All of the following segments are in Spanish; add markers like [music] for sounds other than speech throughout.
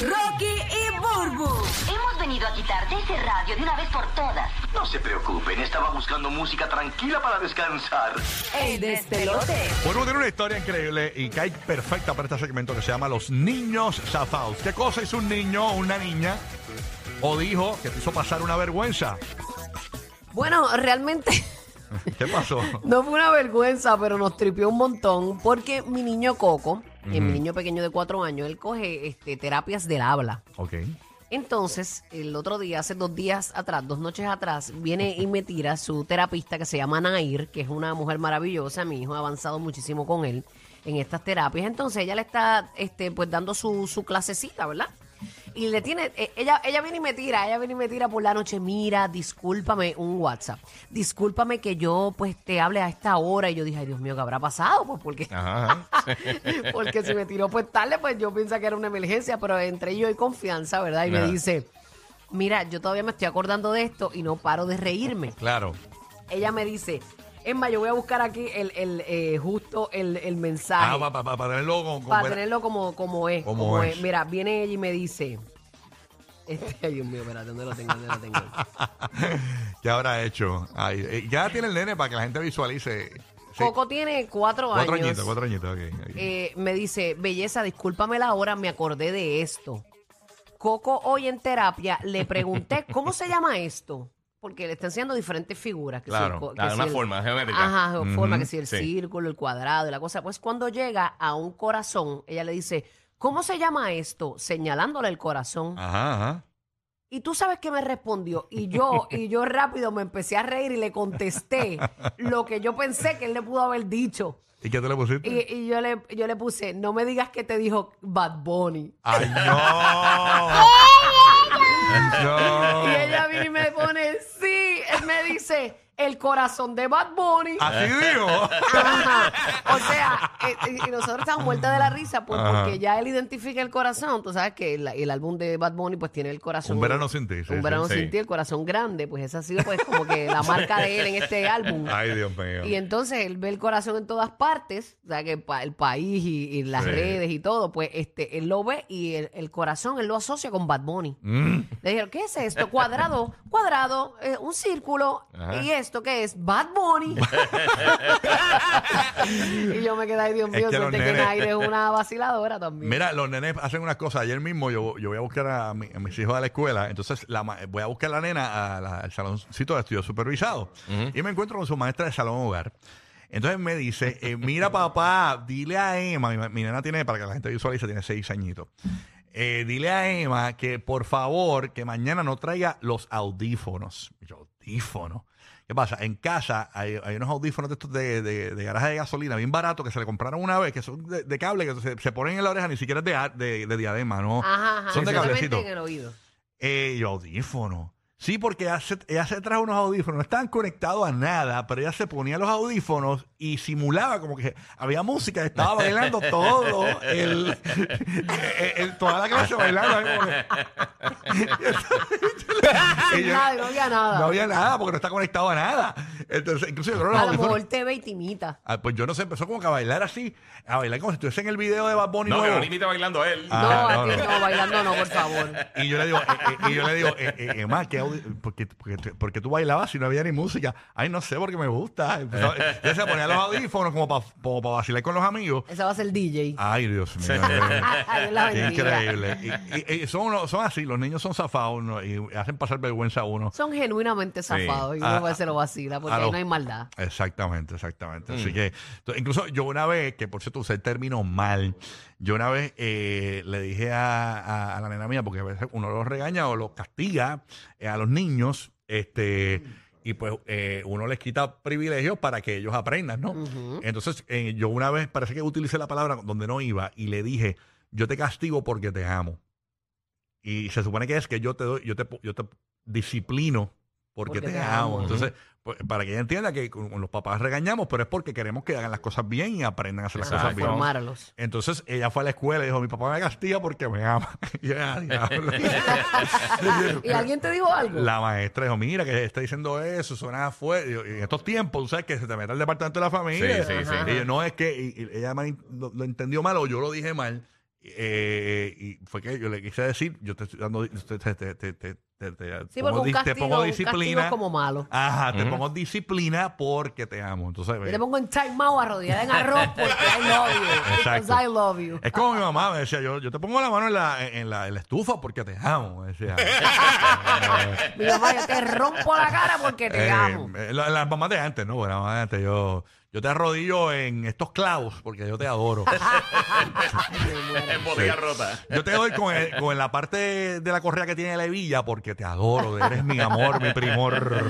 Rocky y Burbu. Hemos venido a quitarte ese radio de una vez por todas. No se preocupen, estaba buscando música tranquila para descansar. El despelote. Bueno, tiene una historia increíble y cae perfecta para este segmento que se llama Los Niños Zafados. ¿Qué cosa hizo un niño o una niña o dijo que te hizo pasar una vergüenza? Bueno, realmente ¿Qué pasó? [laughs] no fue una vergüenza, pero nos tripió un montón porque mi niño Coco, eh, mi niño pequeño de cuatro años, él coge este, terapias del habla. Ok. Entonces, el otro día, hace dos días atrás, dos noches atrás, viene y me tira su terapista que se llama Nair, que es una mujer maravillosa. Mi hijo ha avanzado muchísimo con él en estas terapias. Entonces, ella le está este, pues dando su, su clasecita, ¿verdad? Y le tiene, eh, ella, ella viene y me tira, ella viene y me tira por la noche, mira, discúlpame, un WhatsApp, discúlpame que yo pues te hable a esta hora. Y yo dije, ay Dios mío, ¿qué habrá pasado? Pues porque, Ajá. [laughs] porque si me tiró pues tarde, pues yo pensaba que era una emergencia, pero entre ellos hay confianza, ¿verdad? Y me dice, mira, yo todavía me estoy acordando de esto y no paro de reírme. Claro. Ella me dice, Emma, yo voy a buscar aquí el, el, eh, justo el, el mensaje Ah, para tenerlo con, con para buena- tenerlo como, como es. Como como es. es. Mira, viene ella y me dice, este, ay Dios mío, espérate, ¿dónde lo tengo? ¿Dónde lo tengo? [laughs] ¿Qué habrá hecho? Ay, eh, ya tiene el nene para que la gente visualice. Sí. Coco tiene cuatro, Cuatro años. añitos, cuatro añitos. ok, ok. Eh, me dice, belleza, discúlpame la hora, me acordé de esto. Coco hoy en terapia le pregunté, [laughs] ¿cómo se llama esto? Porque le está enseñando diferentes figuras. Que si Claro, el que si una el- forma geométrica. Ajá, forma que si el sí. círculo, el cuadrado y la cosa. Pues cuando llega a un corazón, ella le dice, ¿cómo se llama esto? Señalándole el corazón. Ajá, ajá. Y tú sabes que me respondió. Y yo, [laughs] y yo rápido me empecé a reír y le contesté lo que yo pensé que él le pudo haber dicho. ¿Y qué te le pusiste? Y, y yo, le, yo le puse, no me digas que te dijo Bad Bunny. ¡Ay, no! [laughs] [laughs] no. Y ella viene y me me dice, el corazón de Bad Bunny. Así digo. Ajá. O sea, eh, eh, y nosotros estamos muertas de la risa pues, Ajá. porque ya él identifica el corazón. Tú sabes que el, el álbum de Bad Bunny pues tiene el corazón. Un verano sin ti, sí, un sí, verano sí. sin ti, el corazón grande. Pues esa ha sido pues como que la [laughs] marca de él en este álbum. Ay, Dios mío. Y entonces él ve el corazón en todas partes, o sea, que el, pa- el país y, y las Sí. redes y todo, pues este él lo ve y el, el corazón él lo asocia con Bad Bunny. Mm. Le dijeron, ¿qué es esto? Cuadrado, cuadrado, eh, un círculo. Ajá. ¿Y esto qué es? Bad Bunny. [laughs] y yo me quedé, ay Dios Es mío, que suerte que Nair es una vaciladora también. Mira, los nenes hacen unas cosas. Ayer mismo yo, yo voy a buscar a, mi- a mis hijos a la escuela. Entonces la voy a buscar a la nena a la- al saloncito de estudio supervisado. Y me encuentro con su maestra de salón hogar. Entonces me dice, eh, mira papá, dile a Emma, mi, mi nena tiene, para que la gente visualice, tiene seis añitos. Eh, dile a Emma que por favor, que mañana no traiga los audífonos. Yo, audífonos. ¿Qué pasa? En casa hay, hay unos audífonos de estos de, de, de garaje de gasolina bien baratos que se le compraron una vez, que son de, de cable, que se, se ponen en la oreja, ni siquiera es de, de, de diadema, ¿no? Ajá, ajá. Son de cablecito. en el oído. Eh, y audífonos. Sí, porque ella se, ella se trajo unos audífonos, no estaban conectados a nada, pero ella se ponía los audífonos y simulaba como que había música, estaba bailando [laughs] todo, el, el- el- toda la clase bailando. ahí como que- [laughs] Y yo- Nada, no había nada. no había nada porque no está conectado a nada. Entonces, incluso yo creo que los a lo audífonos- mejor te ve y te imita. Ah, pues yo no sé, empezó como que a bailar así, a bailar como si estuviese en el video de Bad Bunny No, que nuevo. no limite bailando él. Ah, no, no, a ti no. no, bailando no, por favor. Y yo le digo, eh, eh, y yo le digo, eh, eh, Emma, ¿qué audi- ¿por, qué, por qué- por qué tú bailabas si no había ni música? Ay, no sé, porque me gusta. Empezó- Ella se ponía los audífonos como para pa vacilar con los amigos. Ese va a ser el DJ. Ay, Dios mío. [laughs] Qué increíble. Y, y- y son, son así, los niños son zafados ¿no? y hacen pasar vergüenza a uno. Son genuinamente zafados y A- uno se lo vacila porque a ahí no hay maldad. Exactamente, exactamente. Mm. Así que, to- incluso yo una vez, que por cierto usé el término mal, yo una vez eh, le dije a, a- a la nena mía, porque a veces uno los regaña o los castiga eh, a los niños, este, y pues eh, uno les quita privilegios para que ellos aprendan, ¿no? Entonces, eh, yo una vez parece que utilicé la palabra donde no iba y le dije, yo te castigo porque te amo. Y se supone que es que yo te doy, yo te, yo te disciplino porque, te, amo. Entonces, pues, para que ella entienda que con, con los papás regañamos, pero es porque queremos que hagan las cosas bien y aprendan a hacer las cosas bien. formárlos. Entonces ella fue a la escuela y dijo, mi papá me castiga porque me ama. [laughs] Y "Ah, diablo". [laughs] ¿Y alguien te dijo algo? la maestra dijo, mira, que está diciendo eso, suena fuerte. Y yo, En estos tiempos, tú sabes que se te mete el departamento de la familia. Sí, sí, sí. Y yo, no, es que y- y ella me- lo, lo entendió mal o yo lo dije mal. eh, y fue que yo le quise decir, yo te estoy dando, te, te, te, te, te- Sí, pongo, porque un te castigo, pongo un castigo disciplina. como malo. Ajá, te pongo disciplina porque te amo. Entonces, Yo te pongo en time out arrodillada en arroz [laughs] porque I love you. Exacto. Because I love you. Es como mi mamá me decía, yo, yo te pongo la mano en la, en la, en la estufa porque te amo. me decía. [laughs] Mi mamá, yo te rompo la cara porque te Eh, amo. eh, la- las mamás de antes, ¿no? Las mamás de antes, yo, yo te arrodillo en estos clavos porque yo te adoro. [laughs] En botella rota. Yo te doy con, el- con la parte de la correa que tiene la hebilla porque te adoro, eres mi amor, mi primor.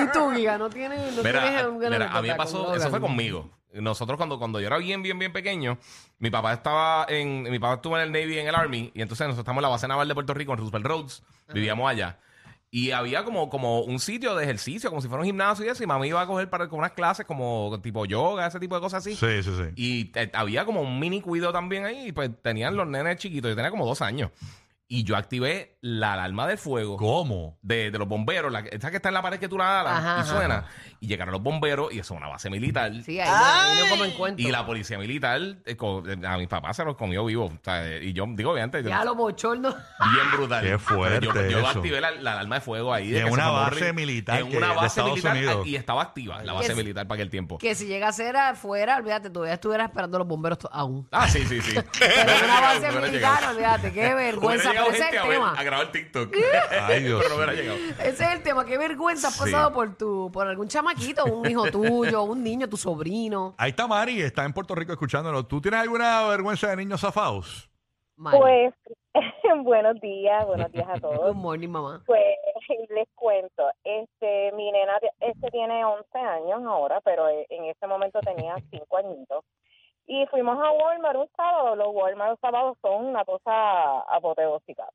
Y tú, Giga, no tienes, no tienes Mira, una mira, a mí me anécdota pasó, con eso fue Logan? conmigo. Nosotros cuando, cuando yo era bien, bien, bien pequeño, mi papá estaba en, mi papá estuvo en el Navy, en el Army, y entonces nosotros estamos en la base naval de Puerto Rico, en Roosevelt Roads, vivíamos allá. Y había como, como un sitio de ejercicio, como si fuera un gimnasio y eso, y mamá iba a coger para con unas clases como tipo yoga, ese tipo de cosas así. Sí, sí, sí. Y eh, había como un mini cuido también ahí, y pues tenían los nenes chiquitos, yo tenía como dos años. Y yo activé la alarma de fuego ¿Cómo? de, de los bomberos, la, esa que está en la pared que tú la alas Ajá, y ajá. suena. Y llegaron los bomberos y eso es una base militar. Sí, ahí no, ahí no como encuentro. Y la policía militar, eh, eh, a mis papás se los comió vivo. O sea, eh, y yo digo, obviamente, Ya lo bochorno. bien brutal. Qué fuerte yo, yo eso. activé la, la alarma de fuego ahí. de En una base militar En una base militar Unidos. y estaba activa la base Que- militar para aquel tiempo. Que si llegase afuera, olvídate, todavía estuvieras esperando a los bomberos aún. Ah, sí, sí, sí. Pero en una [laughs] base militar, olvídate, qué vergüenza. Llegado ese es gente el a, ver- tema. a grabar TikTok. [laughs] Ay, Dios. Pero no hubiera llegado. Ese es el tema. Qué vergüenza has Sí. pasado por tu, por algún chamaquito, un hijo tuyo, un niño, tu sobrino. Ahí está Mari, está en Puerto Rico escuchándolo. ¿Tú tienes alguna vergüenza de niños zafados? Mari. Pues [laughs] buenos días, buenos días a Good todos. morning, mamá. Pues [laughs] les cuento, este mi nena este tiene 11 años ahora, pero en ese momento tenía 5 añitos. Y fuimos a Walmart un sábado, los Walmart los sábados son una cosa apoteósica.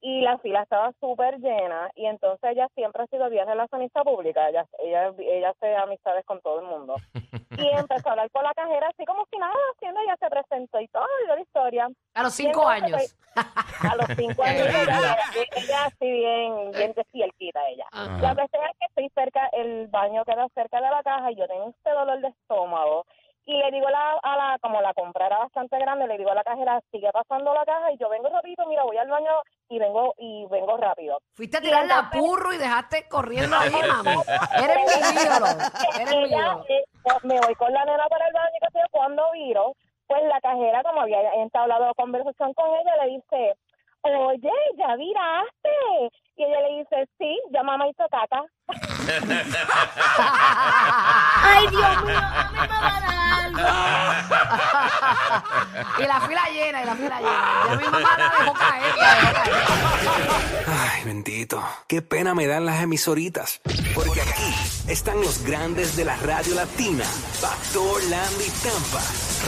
Y la fila estaba súper llena y entonces ella siempre ha sido bien relacionista pública, ella, ella, ella hace amistades con todo el mundo. [laughs] Y empezó a hablar con la cajera así como si nada, haciendo ella se presentó y todo, y la historia. A los cinco entonces, años. a los cinco [laughs] años ella, ella así bien, bien despiertita ella. Ajá. La cuestión es que estoy cerca, el baño queda cerca de la caja y yo tengo este dolor de estómago. Y le digo a la, a la, como la compra era bastante grande, le digo a la cajera, sigue pasando la caja y yo vengo rápido, mira, voy al baño y vengo, y vengo rápido. Fuiste a tirar la entonces- purro y dejaste corriendo ahí, mami. Eres [laughs] mi ídolo. [laughs] Eres mi ella, ídolo. eh, me voy con la nena para el baño, que sé yo, cuando viro, pues la cajera, como había entablado conversación con ella, le dice, oye, ¿ya viraste? Y ella le dice, sí, ya mamá hizo caca. [laughs] Ay, Dios mío, mami, me va a dar algo. y la fila llena, y la fila llena. Ya mi mamá la dejó caer, la dejó caer. Ay, bendito. Qué pena me dan las emisoritas. Porque aquí están los grandes de la radio latina. Pastor, Landy, Tampa.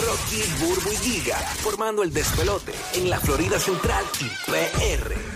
Rocky, Burbu y Giga. Formando el despelote en la Florida Central y PR.